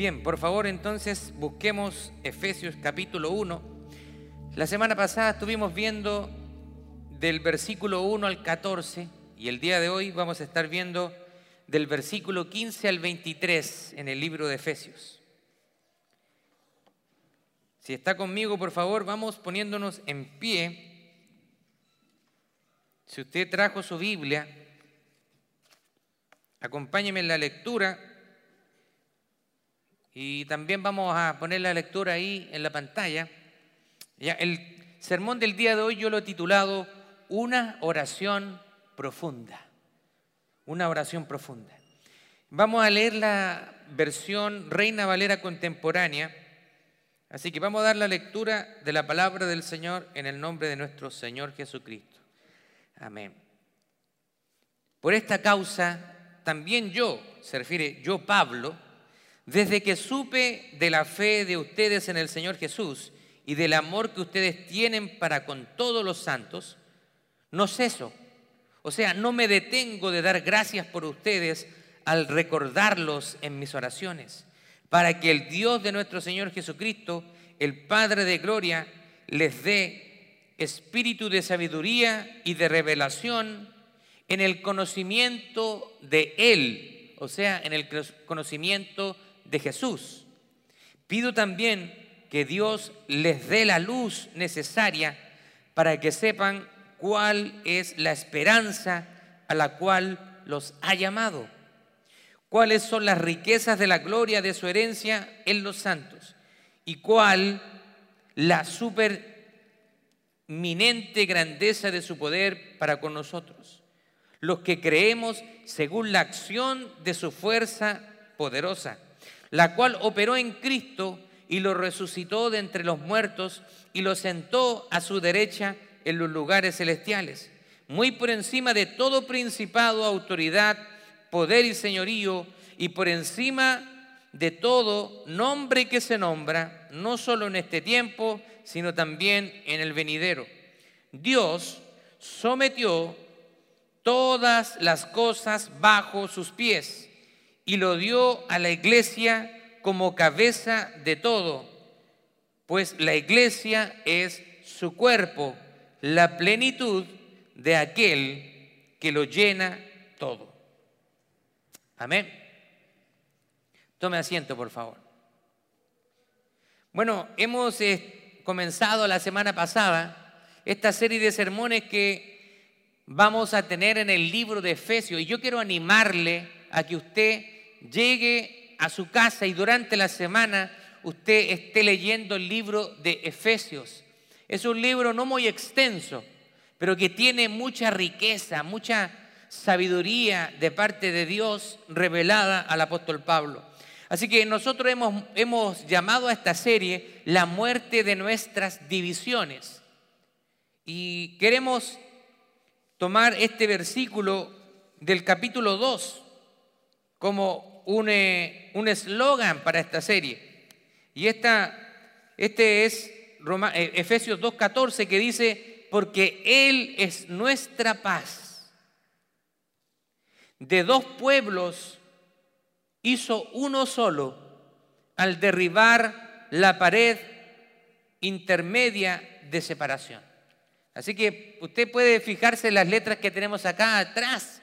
Bien, por favor entonces busquemos Efesios capítulo 1. La semana pasada estuvimos viendo del versículo 1 al 14 y el día de hoy vamos a estar viendo del versículo 15 al 23 en el libro de Efesios. Si está conmigo, por favor, vamos poniéndonos en pie. Si usted trajo su Biblia, acompáñeme en la lectura y también vamos a poner la lectura ahí en la pantalla. Ya, el sermón del día de hoy yo lo he titulado Una oración profunda. Una oración profunda. Vamos a leer la versión Reina Valera contemporánea. Así que vamos a dar la lectura de la palabra del Señor en el nombre de nuestro Señor Jesucristo. Amén. Por esta causa, también yo, se refiere yo Pablo, desde que supe de la fe de ustedes en el Señor Jesús y del amor que ustedes tienen para con todos los santos, no ceso. O sea, no me detengo de dar gracias por ustedes al recordarlos en mis oraciones, para que el Dios de nuestro Señor Jesucristo, el Padre de Gloria, les dé espíritu de sabiduría y de revelación en el conocimiento de Él, o sea, en el conocimiento de de Jesús. Pido también que Dios les dé la luz necesaria para que sepan cuál es la esperanza a la cual los ha llamado, cuáles son las riquezas de la gloria de su herencia en los santos y cuál la superminente grandeza de su poder para con nosotros, los que creemos según la acción de su fuerza poderosa la cual operó en Cristo y lo resucitó de entre los muertos y lo sentó a su derecha en los lugares celestiales, muy por encima de todo principado, autoridad, poder y señorío, y por encima de todo nombre que se nombra, no solo en este tiempo, sino también en el venidero. Dios sometió todas las cosas bajo sus pies y lo dio a la iglesia como cabeza de todo, pues la iglesia es su cuerpo, la plenitud de aquel que lo llena todo. Amén. Tome asiento, por favor. Bueno, hemos eh, comenzado la semana pasada esta serie de sermones que vamos a tener en el libro de Efesios y yo quiero animarle a que usted llegue a su casa y durante la semana usted esté leyendo el libro de Efesios. Es un libro no muy extenso, pero que tiene mucha riqueza, mucha sabiduría de parte de Dios revelada al apóstol Pablo. Así que nosotros hemos, hemos llamado a esta serie la muerte de nuestras divisiones. Y queremos tomar este versículo del capítulo 2 como eh, un eslogan para esta serie. Y esta, este es eh, Efesios 2.14 que dice, porque Él es nuestra paz. De dos pueblos hizo uno solo al derribar la pared intermedia de separación. Así que usted puede fijarse en las letras que tenemos acá atrás,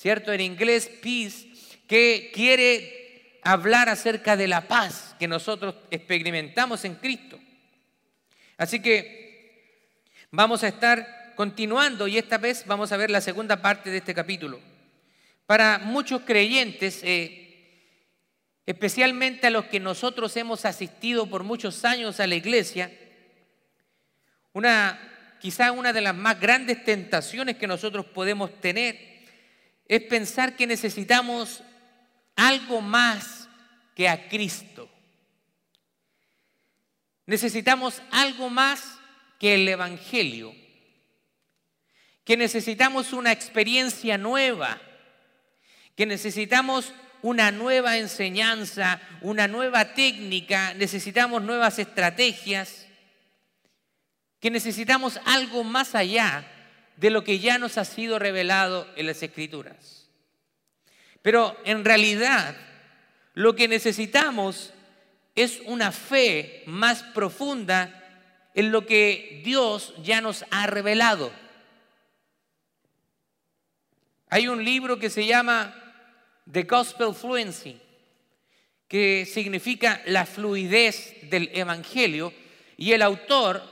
¿cierto? En inglés, peace que quiere hablar acerca de la paz que nosotros experimentamos en Cristo. Así que vamos a estar continuando y esta vez vamos a ver la segunda parte de este capítulo. Para muchos creyentes, eh, especialmente a los que nosotros hemos asistido por muchos años a la iglesia, una, quizá una de las más grandes tentaciones que nosotros podemos tener es pensar que necesitamos algo más que a Cristo. Necesitamos algo más que el Evangelio. Que necesitamos una experiencia nueva. Que necesitamos una nueva enseñanza, una nueva técnica, necesitamos nuevas estrategias, que necesitamos algo más allá de lo que ya nos ha sido revelado en las Escrituras. Pero en realidad Lo que necesitamos es una fe más profunda en lo que Dios ya nos ha revelado. Hay un libro que se llama The Gospel Fluency, que significa la fluidez del Evangelio, y el autor,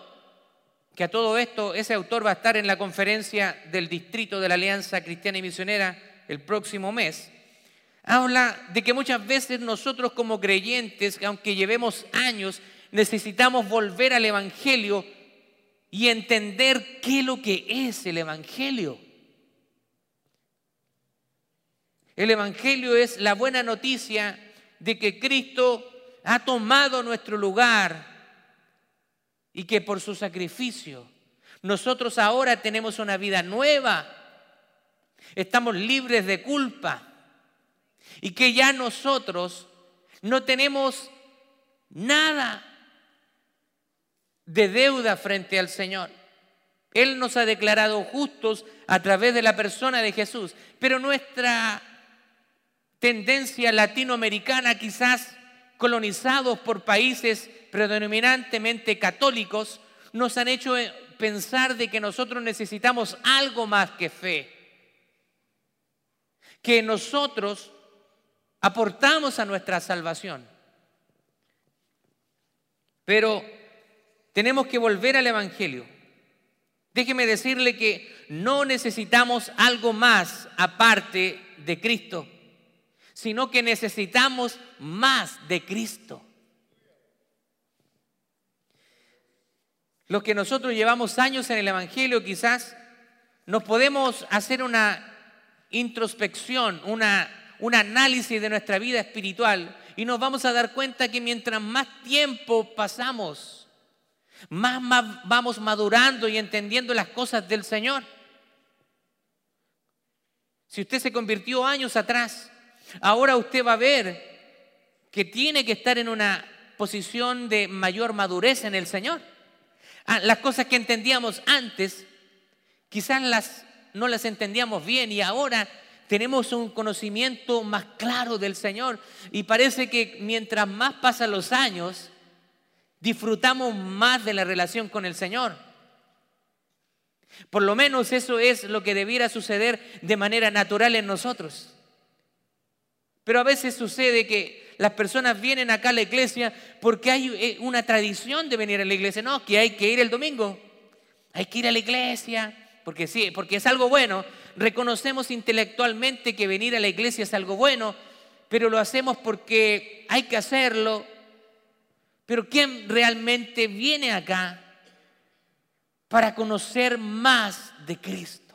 que a todo esto, ese autor va a estar en la conferencia del distrito de la Alianza Cristiana y Misionera el próximo mes, habla de que muchas veces nosotros como creyentes, aunque llevemos años, necesitamos volver al Evangelio y entender qué es lo que es el Evangelio. El Evangelio es la buena noticia de que Cristo ha tomado nuestro lugar y que por su sacrificio nosotros ahora tenemos una vida nueva. Estamos libres de culpa y que ya nosotros no tenemos nada de deuda frente al Señor. Él nos ha declarado justos a través de la persona de Jesús, pero nuestra tendencia latinoamericana, quizás colonizados por países predominantemente católicos, nos han hecho pensar de que nosotros necesitamos algo más que fe, que nosotros aportamos a nuestra salvación. Pero tenemos que volver al Evangelio. Déjeme decirle que no necesitamos algo más aparte de Cristo, sino que necesitamos más de Cristo. Los que nosotros llevamos años en el Evangelio quizás nos podemos hacer una introspección, una un análisis de nuestra vida espiritual y nos vamos a dar cuenta que mientras más tiempo pasamos, más, vamos madurando y entendiendo las cosas del Señor. Si usted se convirtió años atrás, ahora usted va a ver que tiene que estar en una posición de mayor madurez en el Señor. Ah, las cosas que entendíamos antes, quizás no las entendíamos bien y ahora tenemos un conocimiento más claro del Señor y parece que mientras más pasan los años, disfrutamos más de la relación con el Señor. Por lo menos eso es lo que debiera suceder de manera natural en nosotros. Pero a veces sucede que las personas vienen acá a la iglesia porque hay eh, una tradición de venir a la iglesia. No, que hay que ir el domingo. Hay que ir a la iglesia porque sí, porque es algo bueno, reconocemos intelectualmente que venir a la iglesia es algo bueno, pero lo hacemos porque hay que hacerlo. Pero ¿quién realmente viene acá para conocer más de Cristo?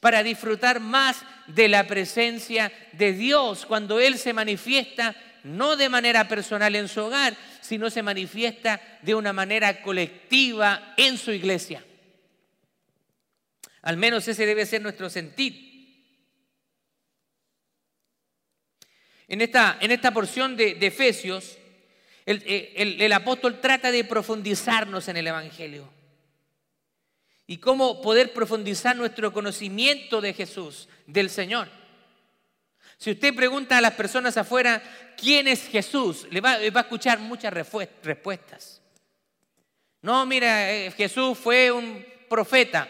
Para disfrutar más de la presencia de Dios cuando Él se manifiesta no de manera personal en su hogar, sino se manifiesta de una manera colectiva en su iglesia. Al menos ese debe ser nuestro sentir. En esta, en esta porción de, Efesios, el, el apóstol trata de profundizarnos en el Evangelio y cómo poder profundizar nuestro conocimiento de Jesús, del Señor. Si usted pregunta a las personas afuera, ¿quién es Jesús? Le va, a escuchar muchas respuestas. No, mira, eh, Jesús fue un profeta.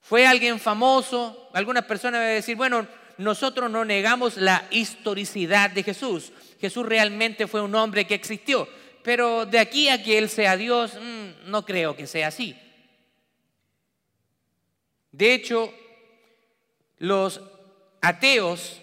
Fue alguien famoso. Algunas personas van a decir, bueno, nosotros no negamos la historicidad de Jesús. Jesús realmente fue un hombre que existió. Pero de aquí a que Él sea Dios, mm, no creo que sea así. De hecho, los ateos,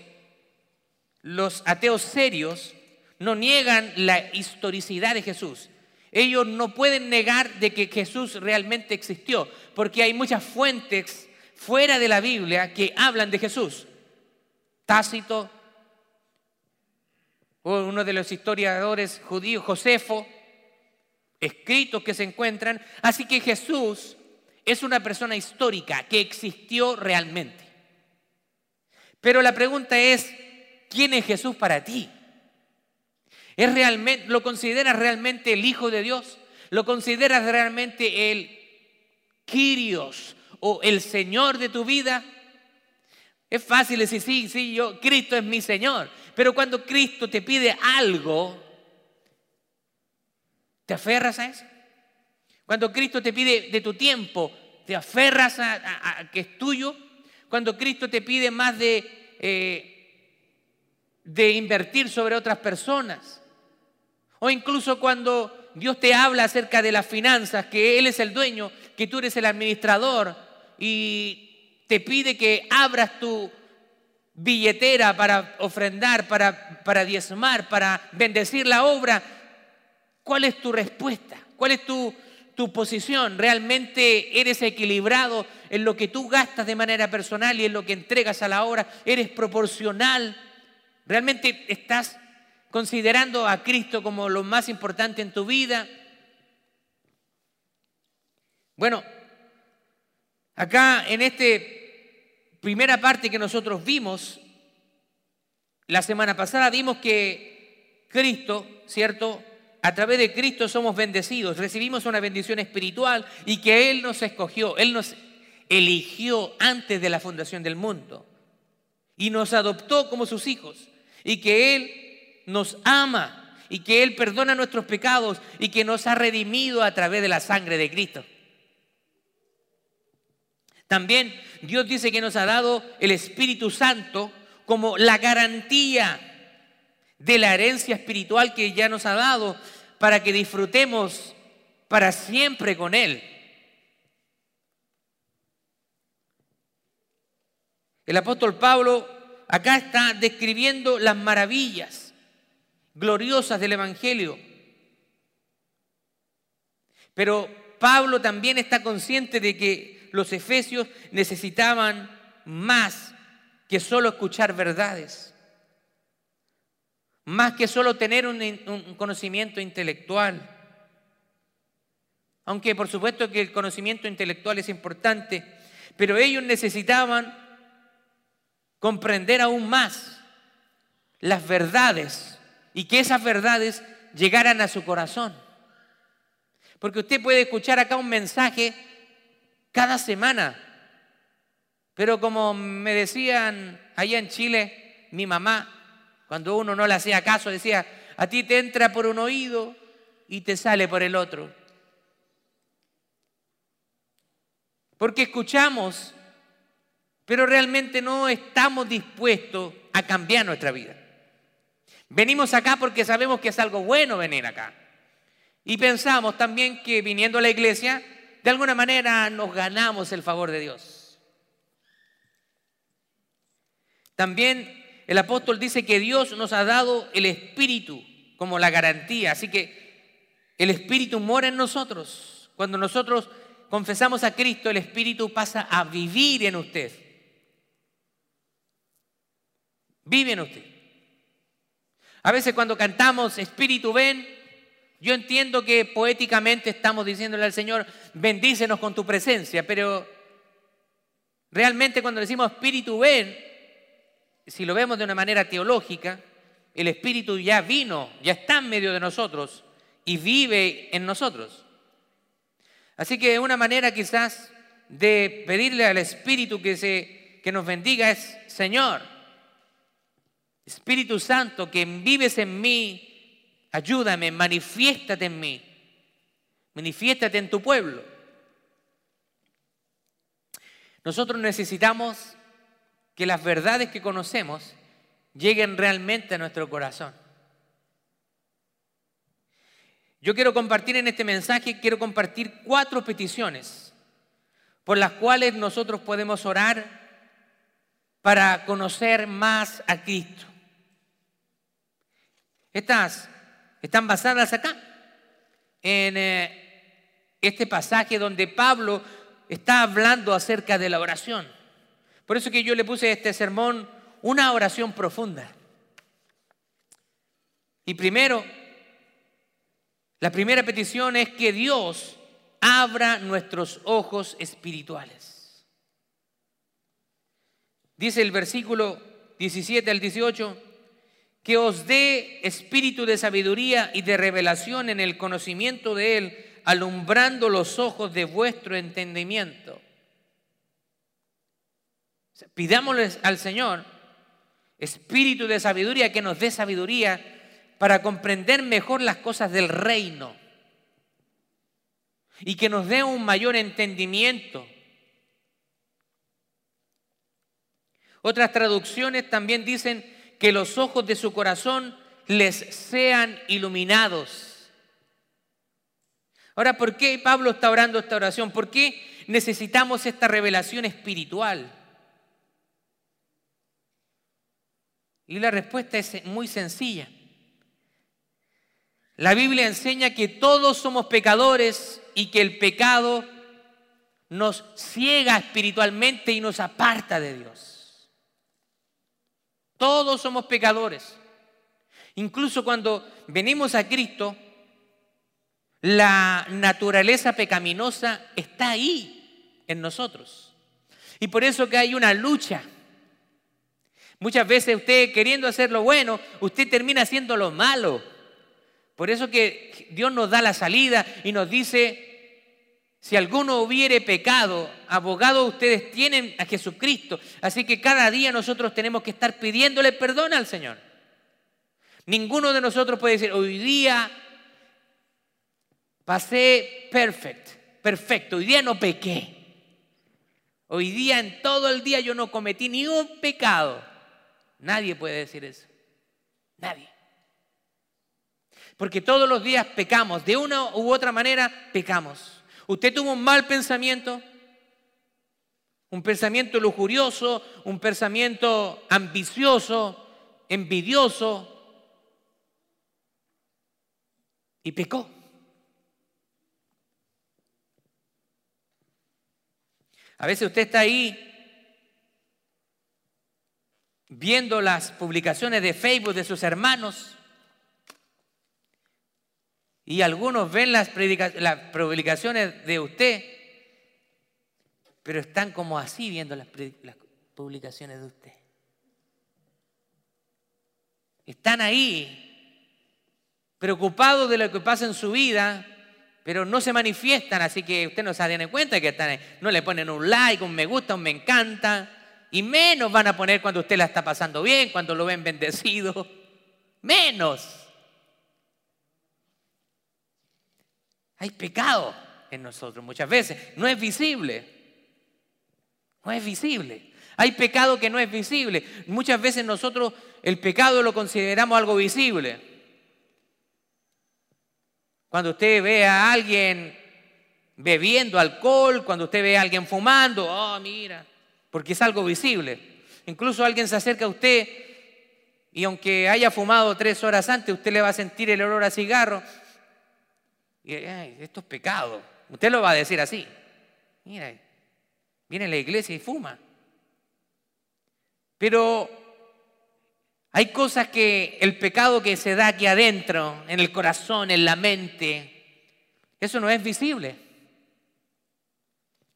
los ateos serios, no niegan la historicidad de Jesús ellos no pueden negar de que Jesús realmente existió, porque hay muchas fuentes fuera de la Biblia que hablan de Jesús. Tácito, uno de los historiadores judíos, Josefo, escritos que se encuentran. Así que Jesús es una persona histórica que existió realmente. Pero la pregunta es, ¿quién es Jesús para ti? ¿Es realmente, ¿Lo consideras realmente el Hijo de Dios? ¿Lo consideras realmente el Kyrios o el Señor de tu vida? Es fácil decir, sí, sí, yo, Cristo es mi Señor. Pero cuando Cristo te pide algo, ¿te aferras a eso? Cuando Cristo te pide de tu tiempo, ¿te aferras a, que es tuyo? Cuando Cristo te pide más de, eh, de invertir sobre otras personas. O incluso cuando Dios te habla acerca de las finanzas, que Él es el dueño, que tú eres el administrador y te pide que abras tu billetera para ofrendar, para, para diezmar, para bendecir la obra, ¿cuál es tu respuesta? ¿Cuál es tu, tu posición? ¿Realmente eres equilibrado en lo que tú gastas de manera personal y en lo que entregas a la obra? ¿Eres proporcional? ¿Realmente estás considerando a Cristo como lo más importante en tu vida? Bueno, acá en esta primera parte que nosotros vimos, la semana pasada vimos que Cristo, ¿cierto? A través de Cristo somos bendecidos, recibimos una bendición espiritual y que Él nos escogió, Él nos eligió antes de la fundación del mundo y nos adoptó como sus hijos y que Él nos ama y que Él perdona nuestros pecados y que nos ha redimido a través de la sangre de Cristo. También Dios dice que nos ha dado el Espíritu Santo como la garantía de la herencia espiritual que ya nos ha dado para que disfrutemos para siempre con Él. El apóstol Pablo acá está describiendo las maravillas gloriosas del Evangelio. Pero Pablo también está consciente de que los efesios necesitaban más que solo escuchar verdades, más que solo tener un, conocimiento intelectual. Aunque por supuesto que el conocimiento intelectual es importante, pero ellos necesitaban comprender aún más las verdades y que esas verdades llegaran a su corazón. Porque usted puede escuchar acá un mensaje cada semana, pero como me decían allá en Chile, mi mamá, cuando uno no le hacía caso, decía, a ti te entra por un oído y te sale por el otro. Porque escuchamos, pero realmente no estamos dispuestos a cambiar nuestra vida. Venimos acá porque sabemos que es algo bueno venir acá. Y pensamos también que viniendo a la iglesia, de alguna manera nos ganamos el favor de Dios. También el apóstol dice que Dios nos ha dado el Espíritu como la garantía. Así que el Espíritu mora en nosotros. Cuando nosotros confesamos a Cristo, el Espíritu pasa a vivir en usted. Vive en usted. A veces cuando cantamos Espíritu ven, yo entiendo que poéticamente estamos diciéndole al Señor, bendícenos con tu presencia, pero realmente cuando decimos Espíritu ven, si lo vemos de una manera teológica, el Espíritu ya vino, ya está en medio de nosotros y vive en nosotros. Así que una manera quizás de pedirle al Espíritu que, se, que nos bendiga es, Señor, Espíritu Santo, que vives en mí, ayúdame, manifiéstate en mí, manifiéstate en tu pueblo. Nosotros necesitamos que las verdades que conocemos lleguen realmente a nuestro corazón. Yo quiero compartir en este mensaje, quiero compartir cuatro peticiones por las cuales nosotros podemos orar para conocer más a Cristo. Estas están basadas acá, en eh, este pasaje donde Pablo está hablando acerca de la oración. Por eso que yo le puse a este sermón una oración profunda. Y primero, la primera petición es que Dios abra nuestros ojos espirituales. Dice el versículo 17 al 18, que os dé espíritu de sabiduría y de revelación en el conocimiento de Él, alumbrando los ojos de vuestro entendimiento. Pidámosles al Señor espíritu de sabiduría que nos dé sabiduría para comprender mejor las cosas del reino y que nos dé un mayor entendimiento. Otras traducciones también dicen que los ojos de su corazón les sean iluminados. Ahora, ¿por qué Pablo está orando esta oración? ¿Por qué necesitamos esta revelación espiritual? Y la respuesta es muy sencilla. La Biblia enseña que todos somos pecadores y que el pecado nos ciega espiritualmente y nos aparta de Dios. Todos somos pecadores. Incluso cuando venimos a Cristo, la naturaleza pecaminosa está ahí en nosotros. Y por eso que hay una lucha. Muchas veces usted queriendo hacer lo bueno, usted termina haciendo lo malo. Por eso que Dios nos da la salida y nos dice, si alguno hubiere pecado, abogado ustedes tienen a Jesucristo. Así que cada día nosotros tenemos que estar pidiéndole perdón al Señor. Ninguno de nosotros puede decir, hoy día pasé perfecto, perfecto, hoy día no pequé. Hoy día en todo el día yo no cometí ni un pecado. Nadie puede decir eso. Nadie. Porque todos los días pecamos, de una u otra manera pecamos. Usted tuvo un mal pensamiento, un pensamiento lujurioso, un pensamiento ambicioso, envidioso, y pecó. A veces usted está ahí viendo las publicaciones de Facebook de sus hermanos y algunos ven las, publicaciones de usted, pero están como así viendo las, las publicaciones de usted. Están ahí preocupados de lo que pasa en su vida, pero no se manifiestan, así que usted no se da cuenta que están ahí. No le ponen un like, un me gusta, un me encanta, y menos van a poner cuando usted la está pasando bien, cuando lo ven bendecido. Menos. Hay pecado en nosotros muchas veces. No es visible. No es visible. Hay pecado que no es visible. Muchas veces nosotros el pecado lo consideramos algo visible. Cuando usted ve a alguien bebiendo alcohol, cuando usted ve a alguien fumando, oh, mira, porque es algo visible. Incluso alguien se acerca a usted y aunque haya fumado tres horas antes, usted le va a sentir el olor a cigarro y, esto es pecado. Usted lo va a decir así. Mira, viene a la iglesia y fuma. Pero hay cosas que el pecado que se da aquí adentro, en el corazón, en la mente, eso no es visible.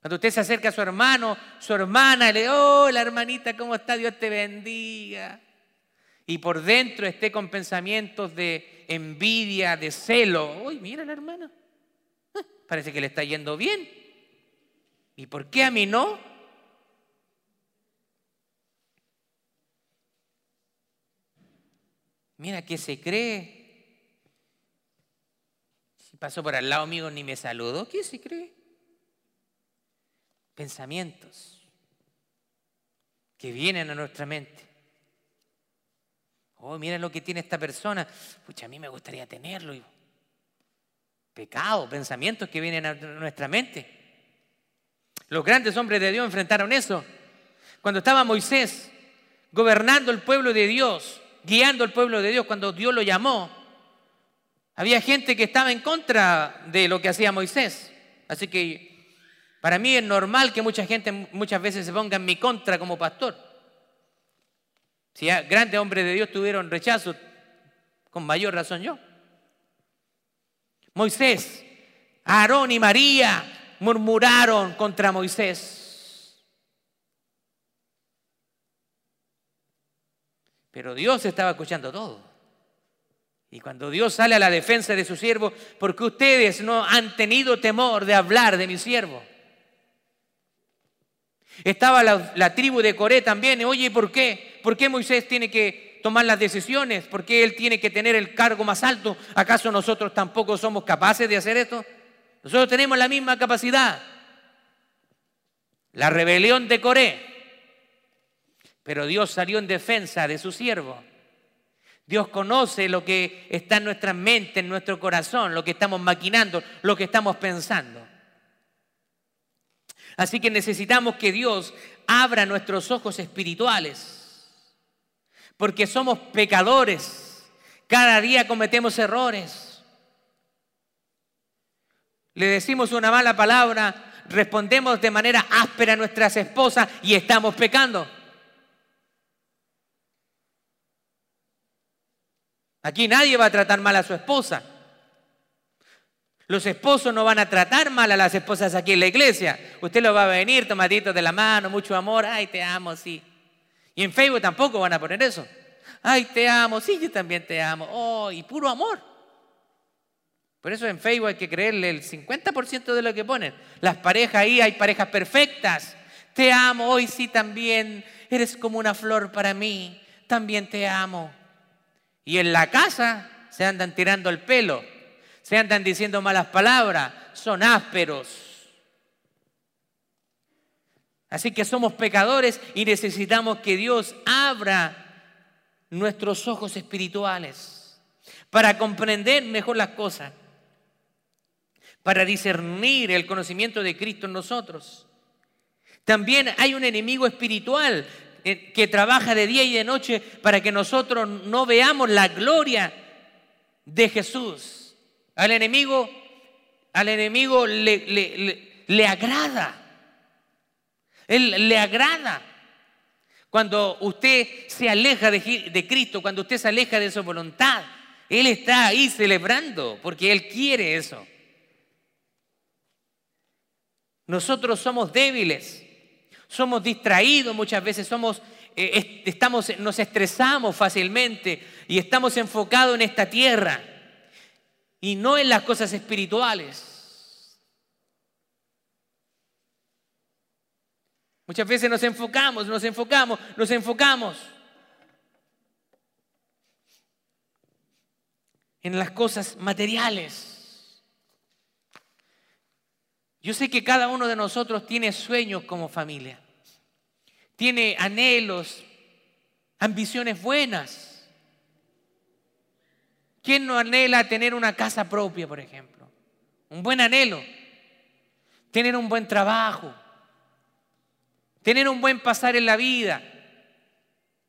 Cuando usted se acerca a su hermano, su hermana, le oh, la hermanita, ¿cómo está? Dios te bendiga. Y por dentro esté con pensamientos de envidia, de celo. Uy, mira la hermana. Ah, parece que le está yendo bien. ¿Y por qué a mí no? Mira que se cree. Si pasó por al lado mío ni me saludó, ¿qué se cree? Pensamientos que vienen a nuestra mente. Oh, miren lo que tiene esta persona. Pucha, a mí me gustaría tenerlo. Pecado, pensamientos que vienen a nuestra mente. Los grandes hombres de Dios enfrentaron eso. Cuando estaba Moisés gobernando el pueblo de Dios, guiando al pueblo de Dios, cuando Dios lo llamó, había gente que estaba en contra de lo que hacía Moisés. Así que para mí es normal que mucha gente muchas veces se ponga en mi contra como pastor. Si grandes hombres de Dios tuvieron rechazo, con mayor razón yo. Moisés, Aarón y María murmuraron contra Moisés. Pero Dios estaba escuchando todo. Y cuando Dios sale a la defensa de su siervo, porque ustedes no han tenido temor de hablar de mi siervo. Estaba la, tribu de Coré también. Oye, ¿por qué? ¿Por qué Moisés tiene que tomar las decisiones? ¿Por qué él tiene que tener el cargo más alto? ¿Acaso nosotros tampoco somos capaces de hacer esto? Nosotros tenemos la misma capacidad. La rebelión de Coré. Pero Dios salió en defensa de su siervo. Dios conoce lo que está en nuestra mente, en nuestro corazón, lo que estamos maquinando, lo que estamos pensando. Así que necesitamos que Dios abra nuestros ojos espirituales, porque somos pecadores, cada día cometemos errores. Le decimos una mala palabra, respondemos de manera áspera a nuestras esposas y estamos pecando. Aquí nadie va a tratar mal a su esposa. Los esposos no van a tratar mal a las esposas aquí en la iglesia. Usted lo va a venir, tomadito de la mano, mucho amor, ay, te amo, sí. Y en Facebook tampoco van a poner eso. Ay, te amo, sí, yo también te amo. Oh, y puro amor. Por eso en Facebook hay que creerle el 50% de lo que ponen. Las parejas ahí, hay parejas perfectas. Te amo, hoy sí también. Eres como una flor para mí. También te amo. Y en la casa se andan tirando el pelo se andan diciendo malas palabras, son ásperos. Así que somos pecadores y necesitamos que Dios abra nuestros ojos espirituales para comprender mejor las cosas, para discernir el conocimiento de Cristo en nosotros. También hay un enemigo espiritual eh, que trabaja de día y de noche para que nosotros no veamos la gloria de Jesús. Al enemigo, al enemigo le, le, agrada. Él le agrada. Cuando usted se aleja de, de, Cristo, cuando usted se aleja de su voluntad, Él está ahí celebrando porque Él quiere eso. Nosotros somos débiles, somos distraídos muchas veces, somos, eh, estamos, nos estresamos fácilmente y estamos enfocados en esta tierra y no en las cosas espirituales. Muchas veces nos enfocamos, nos enfocamos, nos enfocamos en las cosas materiales. Yo sé que cada uno de nosotros tiene sueños como familia, tiene anhelos, ambiciones buenas. ¿Quién no anhela tener una casa propia, por ejemplo? Un buen anhelo. Tener un buen trabajo. Tener un buen pasar en la vida.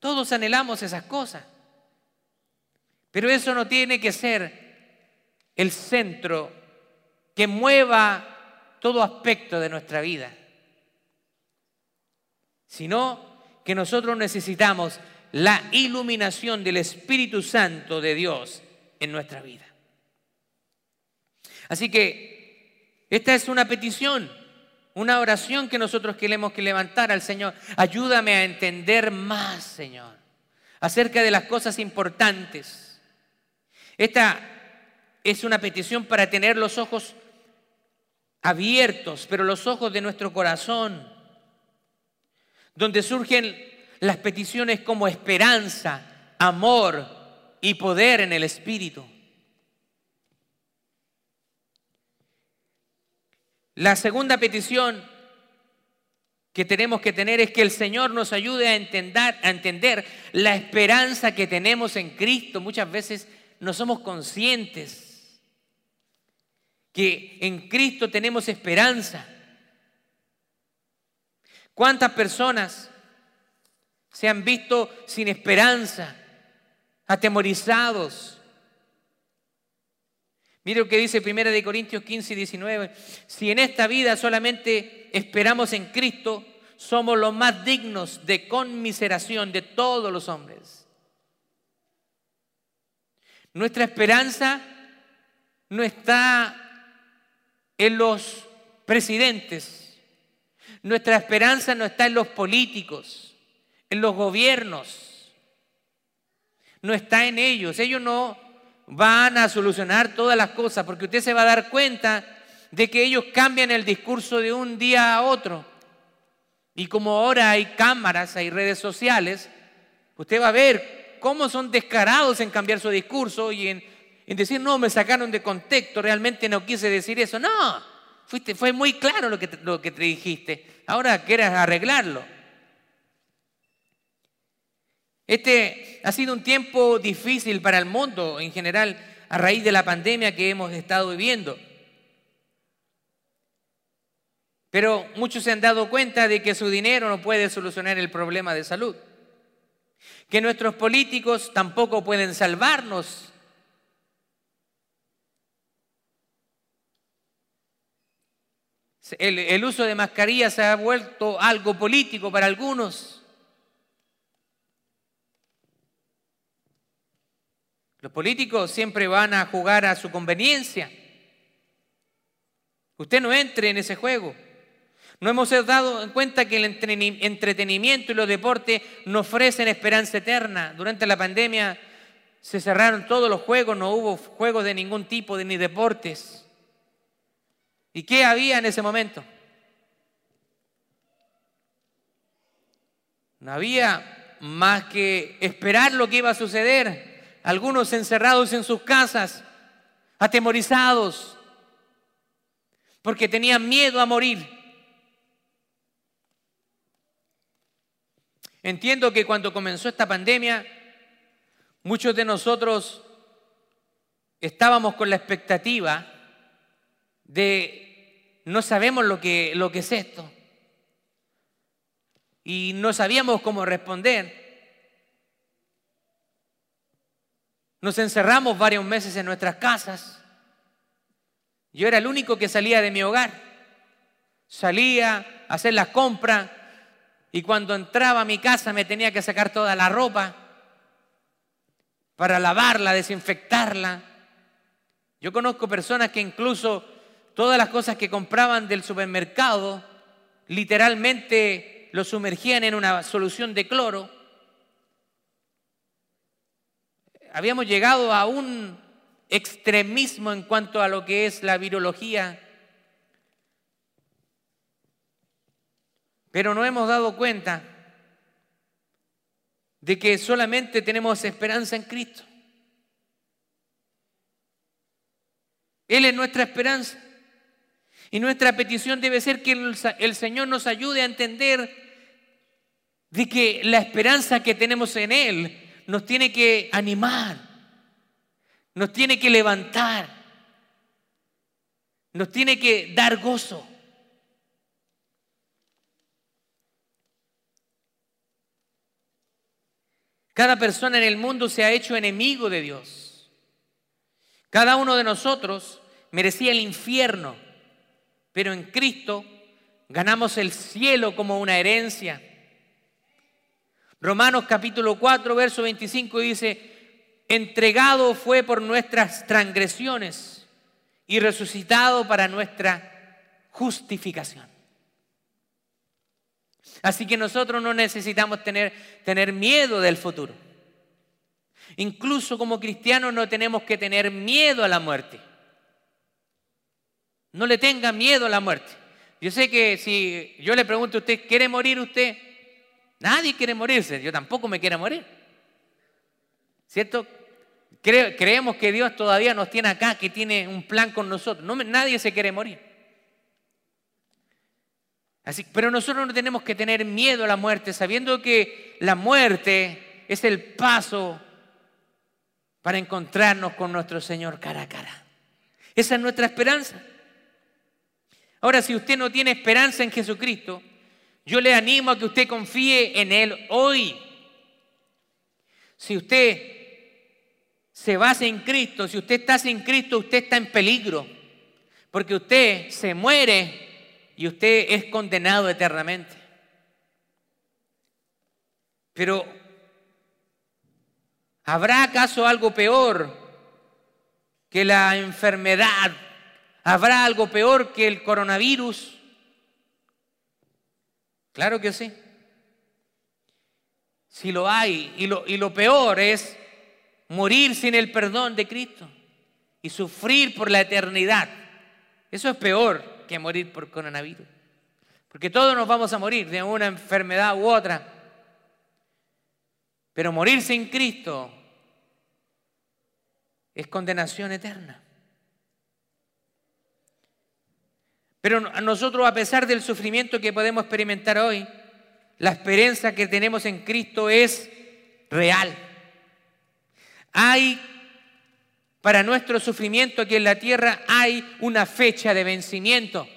Todos anhelamos esas cosas. Pero eso no tiene que ser el centro que mueva todo aspecto de nuestra vida. Sino que nosotros necesitamos la iluminación del Espíritu Santo de Dios en nuestra vida. Así que esta es una petición, una oración que nosotros queremos que levantar al Señor. Ayúdame a entender más, Señor, acerca de las cosas importantes. Esta es una petición para tener los ojos abiertos, pero los ojos de nuestro corazón, donde surgen las peticiones como esperanza, amor, y poder en el Espíritu. La segunda petición que tenemos que tener es que el Señor nos ayude a entender, la esperanza que tenemos en Cristo. Muchas veces no somos conscientes que en Cristo tenemos esperanza. ¿Cuántas personas se han visto sin esperanza? Atemorizados. Mire lo que dice 1 de Corintios 15 y 19. Si en esta vida solamente esperamos en Cristo, somos los más dignos de conmiseración de todos los hombres. Nuestra esperanza no está en los presidentes. Nuestra esperanza no está en los políticos, en los gobiernos no está en ellos. Ellos no van a solucionar todas las cosas porque usted se va a dar cuenta de que ellos cambian el discurso de un día a otro. Y como ahora hay cámaras, hay redes sociales, usted va a ver cómo son descarados en cambiar su discurso y en, decir, no, me sacaron de contexto, realmente no quise decir eso. No, fuiste, fue muy claro lo que, lo que te dijiste. Ahora quieres arreglarlo. Este ha sido un tiempo difícil para el mundo en general a raíz de la pandemia que hemos estado viviendo. Pero muchos se han dado cuenta de que su dinero no puede solucionar el problema de salud. Que nuestros políticos tampoco pueden salvarnos. El, uso de mascarillas se ha vuelto algo político para algunos. Los políticos siempre van a jugar a su conveniencia. Usted no entre en ese juego. No hemos dado cuenta que el entretenimiento y los deportes nos ofrecen esperanza eterna. Durante la pandemia se cerraron todos los juegos, no hubo juegos de ningún tipo, ni deportes. ¿Y qué había en ese momento? No había más que esperar lo que iba a suceder algunos encerrados en sus casas, atemorizados, porque tenían miedo a morir. Entiendo que cuando comenzó esta pandemia, muchos de nosotros estábamos con la expectativa de no sabemos lo que, lo que es esto y no sabíamos cómo responder. Nos encerramos varios meses en nuestras casas. Yo era el único que salía de mi hogar. Salía a hacer las compras y cuando entraba a mi casa me tenía que sacar toda la ropa para lavarla, desinfectarla. Yo conozco personas que incluso todas las cosas que compraban del supermercado literalmente lo sumergían en una solución de cloro habíamos llegado a un extremismo en cuanto a lo que es la virología, pero no hemos dado cuenta de que solamente tenemos esperanza en Cristo. Él es nuestra esperanza. Y nuestra petición debe ser que el Señor nos ayude a entender de que la esperanza que tenemos en Él nos tiene que animar, nos tiene que levantar, nos tiene que dar gozo. Cada persona en el mundo se ha hecho enemigo de Dios. Cada uno de nosotros merecía el infierno, pero en Cristo ganamos el cielo como una herencia. Romanos capítulo 4, verso 25 dice, entregado fue por nuestras transgresiones y resucitado para nuestra justificación. Así que nosotros no necesitamos tener, tener miedo del futuro. Incluso como cristianos no tenemos que tener miedo a la muerte. No le tenga miedo a la muerte. Yo sé que si yo le pregunto a usted, ¿quiere morir usted? Nadie quiere morirse, yo tampoco me quiero morir. ¿Cierto? creemos que Dios todavía nos tiene acá, que tiene un plan con nosotros. No, nadie se quiere morir. Así, pero nosotros no tenemos que tener miedo a la muerte, sabiendo que la muerte es el paso para encontrarnos con nuestro Señor cara a cara. Esa es nuestra esperanza. Ahora, si usted no tiene esperanza en Jesucristo, yo le animo a que usted confíe en Él hoy. Si usted se basa en Cristo, si usted está sin Cristo, usted está en peligro. Porque usted se muere y usted es condenado eternamente. Pero, ¿habrá acaso algo peor que la enfermedad? ¿Habrá algo peor que el coronavirus? Claro que sí. Si lo hay, y lo, y lo peor es morir sin el perdón de Cristo y sufrir por la eternidad. Eso es peor que morir por coronavirus. Porque todos nos vamos a morir de una enfermedad u otra. Pero morir sin Cristo es condenación eterna. Pero nosotros, a pesar del sufrimiento que podemos experimentar hoy, la esperanza que tenemos en Cristo es real. Hay para nuestro sufrimiento aquí en la tierra hay una fecha de vencimiento.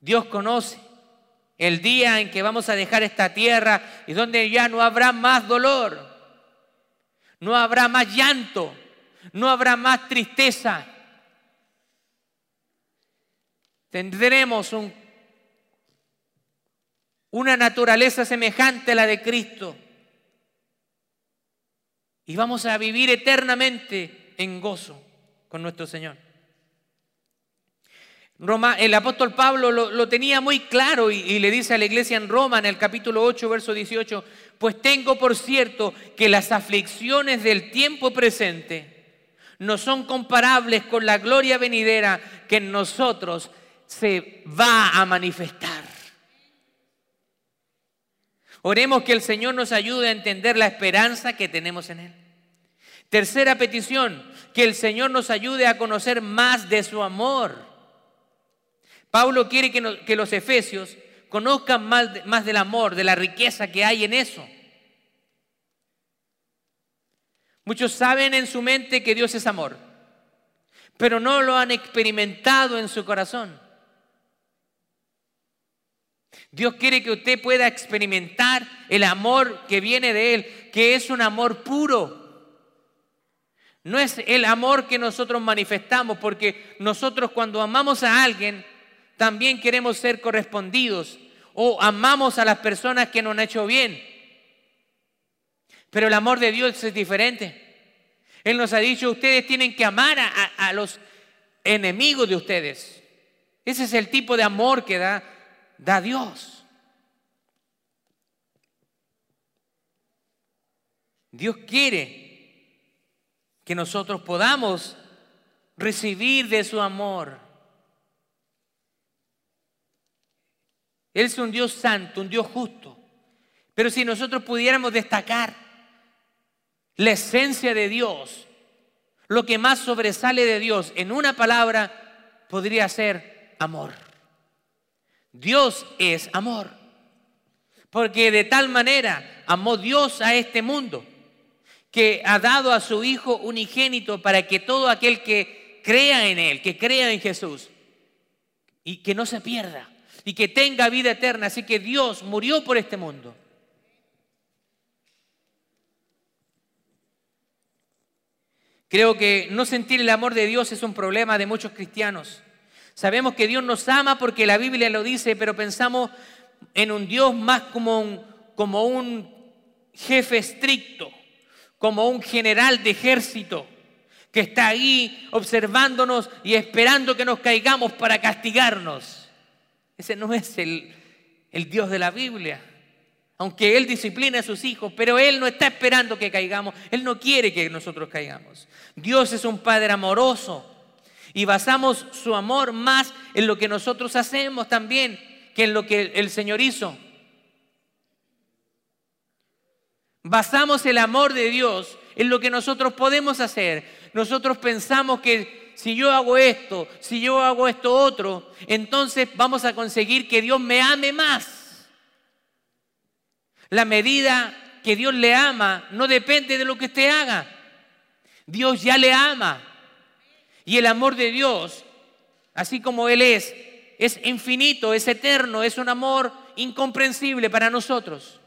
Dios conoce el día en que vamos a dejar esta tierra y donde ya no habrá más dolor, no habrá más llanto, no habrá más tristeza. Tendremos un, una naturaleza semejante a la de Cristo y vamos a vivir eternamente en gozo con nuestro Señor. Roma, el apóstol Pablo lo, tenía muy claro y, y, le dice a la iglesia en Roma en el capítulo 8, verso 18, pues tengo por cierto que las aflicciones del tiempo presente no son comparables con la gloria venidera que en nosotros se va a manifestar. Oremos que el Señor nos ayude a entender la esperanza que tenemos en Él. Tercera petición, que el Señor nos ayude a conocer más de su amor. Pablo quiere que, los efesios conozcan más, más del amor, de la riqueza que hay en eso. Muchos saben en su mente que Dios es amor, pero no lo han experimentado en su corazón. Dios quiere que usted pueda experimentar el amor que viene de Él, que es un amor puro. No es el amor que nosotros manifestamos, porque nosotros cuando amamos a alguien, también queremos ser correspondidos o amamos a las personas que nos han hecho bien. Pero el amor de Dios es diferente. Él nos ha dicho, ustedes tienen que amar a, a los enemigos de ustedes. Ese es el tipo de amor que da da Dios. Dios quiere que nosotros podamos recibir de su amor. Él es un Dios santo, un Dios justo. Pero si nosotros pudiéramos destacar la esencia de Dios, lo que más sobresale de Dios en una palabra podría ser amor. Dios es amor. Porque de tal manera amó Dios a este mundo que ha dado a su Hijo unigénito para que todo aquel que crea en Él, que crea en Jesús, y que no se pierda, y que tenga vida eterna. Así que Dios murió por este mundo. Creo que no sentir el amor de Dios es un problema de muchos cristianos. Sabemos que Dios nos ama porque la Biblia lo dice, pero pensamos en un Dios más como un, jefe estricto, como un general de ejército que está ahí observándonos y esperando que nos caigamos para castigarnos. Ese no es el, el Dios de la Biblia. Aunque Él disciplina a sus hijos, pero Él no está esperando que caigamos. Él no quiere que nosotros caigamos. Dios es un Padre amoroso y basamos su amor más en lo que nosotros hacemos también que en lo que el Señor hizo. Basamos el amor de Dios en lo que nosotros podemos hacer. Nosotros pensamos que si yo hago esto, si yo hago esto otro, entonces vamos a conseguir que Dios me ame más. La medida que Dios le ama no depende de lo que usted haga. Dios ya le ama. Y el amor de Dios, así como Él es, es infinito, es eterno, es un amor incomprensible para nosotros.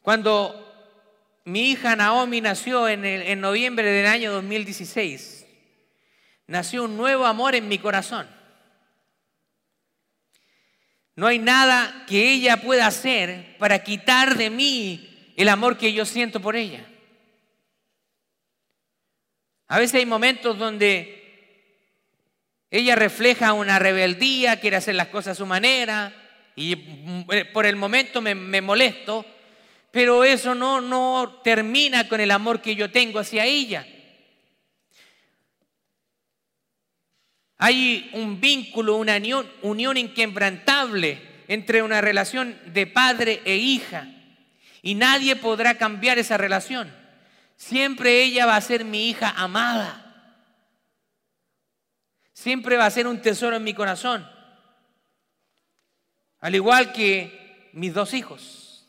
Cuando mi hija Naomi nació en, en, noviembre del año 2016, nació un nuevo amor en mi corazón. No hay nada que ella pueda hacer para quitar de mí el amor que yo siento por ella. A veces hay momentos donde ella refleja una rebeldía, quiere hacer las cosas a su manera y mm, eh, por el momento me, molesto, pero eso no, no termina con el amor que yo tengo hacia ella. Hay un vínculo, una unión, unión inquebrantable entre una relación de padre e hija. Y nadie podrá cambiar esa relación. Siempre ella va a ser mi hija amada. Siempre va a ser un tesoro en mi corazón. Al igual que mis dos hijos.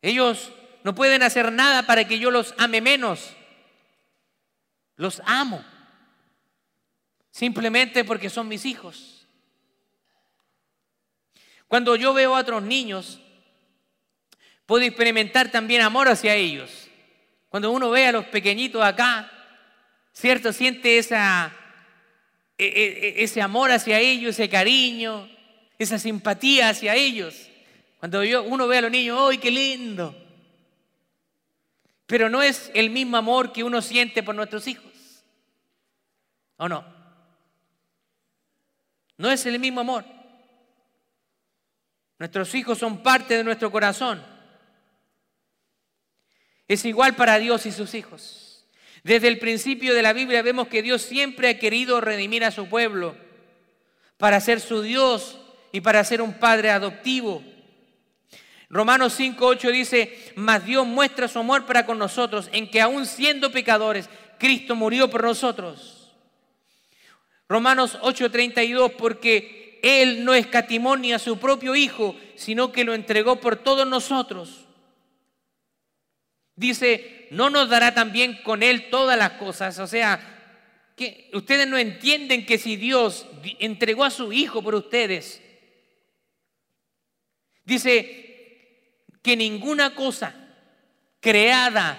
Ellos no pueden hacer nada para que yo los ame menos. Los amo. Simplemente porque son mis hijos. Cuando yo veo a otros niños, puedo experimentar también amor hacia ellos. Cuando uno ve a los pequeñitos acá, ¿cierto? Siente esa, e, e, e, ese amor hacia ellos, ese cariño, esa simpatía hacia ellos. Cuando uno ve a los niños, ¡ay, qué lindo! Pero no es el mismo amor que uno siente por nuestros hijos. ¿O no? No es el mismo amor. Nuestros hijos son parte de nuestro corazón. Es igual para Dios y sus hijos. Desde el principio de la Biblia vemos que Dios siempre ha querido redimir a su pueblo para ser su Dios y para ser un padre adoptivo. Romanos 5.8 dice, mas Dios muestra su amor para con nosotros en que aún siendo pecadores, Cristo murió por nosotros. Romanos 8.32, porque Él no escatimó ni a su propio Hijo, sino que lo entregó por todos nosotros. Dice, ¿no nos dará también con Él todas las cosas? O sea, que ustedes no entienden que si Dios entregó a su Hijo por ustedes, dice que ninguna cosa creada,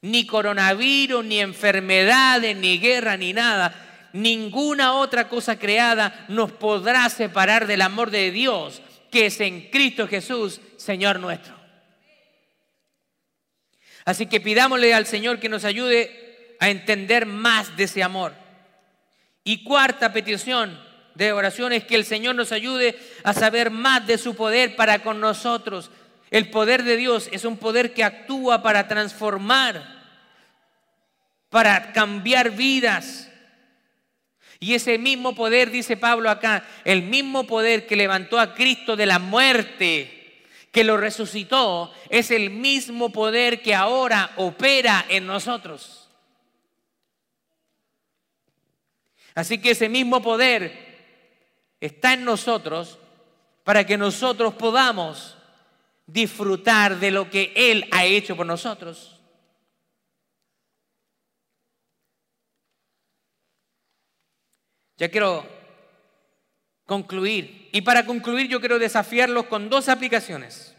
ni coronavirus, ni enfermedades, ni guerra, ni nada, ninguna otra cosa creada nos podrá separar del amor de Dios que es en Cristo Jesús, Señor nuestro. Así que pidámosle al Señor que nos ayude a entender más de ese amor. Y cuarta petición de oración es que el Señor nos ayude a saber más de su poder para con nosotros. El poder de Dios es un poder que actúa para transformar, para cambiar vidas. Y ese mismo poder, dice Pablo acá, el mismo poder que levantó a Cristo de la muerte, que lo resucitó es el mismo poder que ahora opera en nosotros. Así que ese mismo poder está en nosotros para que nosotros podamos disfrutar de lo que Él ha hecho por nosotros. Ya quiero concluir. Y para concluir yo quiero desafiarlos con dos aplicaciones.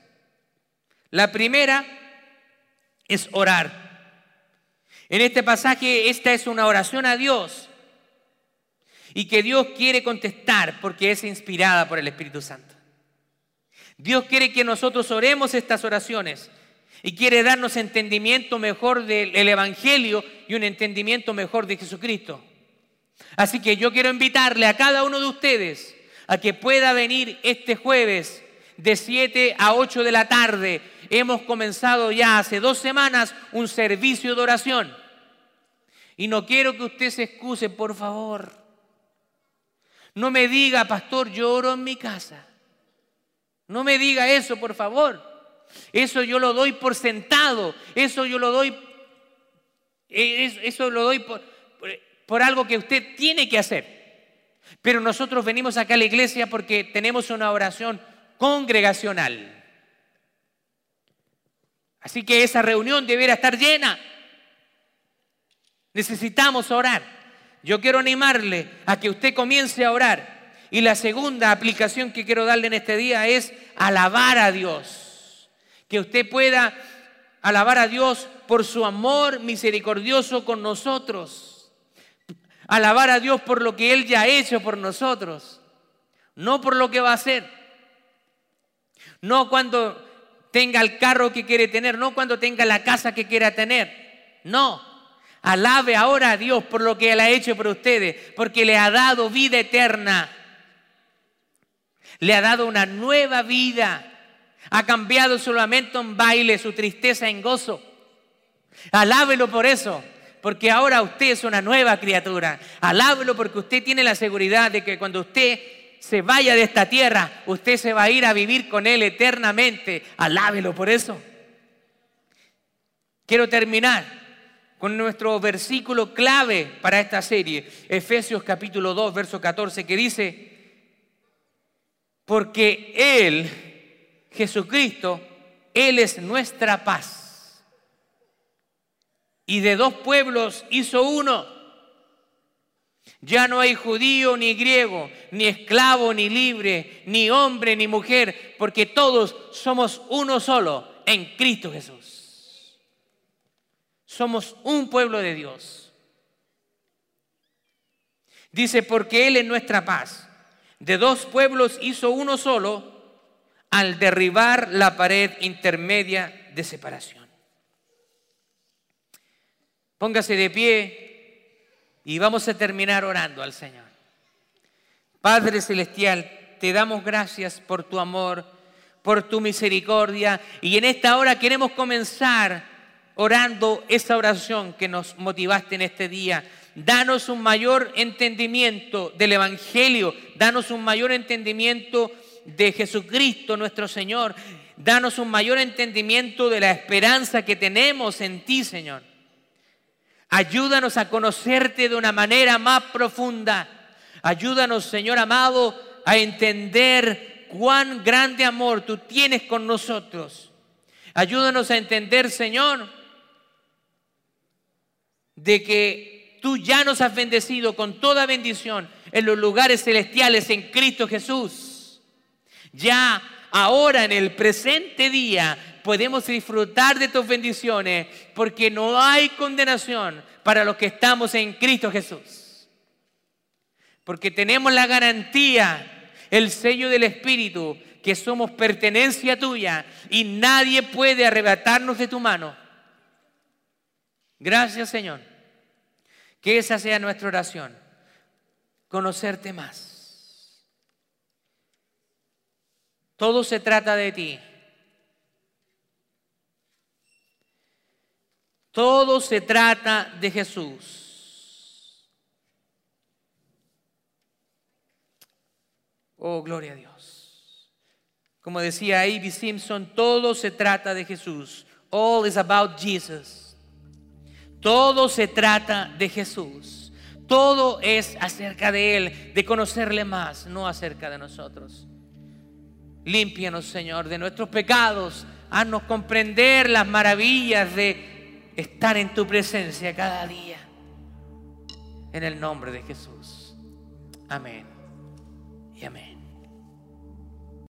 La primera es orar. En este pasaje esta es una oración a Dios y que Dios quiere contestar porque es inspirada por el Espíritu Santo. Dios quiere que nosotros oremos estas oraciones y quiere darnos entendimiento mejor del Evangelio y un entendimiento mejor de Jesucristo. Así que yo quiero invitarle a cada uno de ustedes a que pueda venir este jueves de 7 a 8 de la tarde. Hemos comenzado ya hace dos semanas un servicio de oración. Y no quiero que usted se excuse, por favor. No me diga, pastor, lloro en mi casa. No me diga eso, por favor. Eso yo lo doy por sentado. Eso yo lo doy, eh, eso lo doy por, por algo que usted tiene que hacer. Pero nosotros venimos acá a la iglesia porque tenemos una oración congregacional. Así que esa reunión deberá estar llena. Necesitamos orar. Yo quiero animarle a que usted comience a orar. Y la segunda aplicación que quiero darle en este día es alabar a Dios. Que usted pueda alabar a Dios por su amor misericordioso con nosotros alabar a Dios por lo que Él ya ha hecho por nosotros, no por lo que va a hacer. No cuando tenga el carro que quiere tener, no cuando tenga la casa que quiera tener. No, alabe ahora a Dios por lo que Él ha hecho por ustedes, porque le ha dado vida eterna. Le ha dado una nueva vida. Ha cambiado su lamento en baile, su tristeza en gozo. Alábelo por eso porque ahora usted es una nueva criatura. Alábelo porque usted tiene la seguridad de que cuando usted se vaya de esta tierra, usted se va a ir a vivir con Él eternamente. Alábelo por eso. Quiero terminar con nuestro versículo clave para esta serie, Efesios capítulo 2, verso 14, que dice, porque Él, Jesucristo, Él es nuestra paz. Y de dos pueblos hizo uno. Ya no hay judío ni griego, ni esclavo ni libre, ni hombre ni mujer, porque todos somos uno solo en Cristo Jesús. Somos un pueblo de Dios. Dice, porque Él es nuestra paz. De dos pueblos hizo uno solo al derribar la pared intermedia de separación. Póngase de pie y vamos a terminar orando al Señor. Padre Celestial, te damos gracias por tu amor, por tu misericordia y en esta hora queremos comenzar orando esa oración que nos motivaste en este día. Danos un mayor entendimiento del Evangelio, danos un mayor entendimiento de Jesucristo nuestro Señor. Danos un mayor entendimiento de la esperanza que tenemos en ti, Señor. Ayúdanos a conocerte de una manera más profunda. Ayúdanos, Señor amado, a entender cuán grande amor tú tienes con nosotros. Ayúdanos a entender, Señor, de que tú ya nos has bendecido con toda bendición en los lugares celestiales en Cristo Jesús. Ya ahora en el presente día podemos disfrutar de tus bendiciones porque no hay condenación para los que estamos en Cristo Jesús. Porque tenemos la garantía, el sello del Espíritu, que somos pertenencia tuya y nadie puede arrebatarnos de tu mano. Gracias Señor. Que esa sea nuestra oración. Conocerte más Todo se trata de ti. Todo se trata de Jesús. Oh, gloria a Dios. Como decía Ivy Simpson, todo se trata de Jesús. All is about Jesus. Todo se trata de Jesús. Todo es acerca de Él, de conocerle más, no acerca de nosotros. Límpianos, Señor, de nuestros pecados. Haznos comprender las maravillas de estar en tu presencia cada día. En el nombre de Jesús. Amén. Y amén.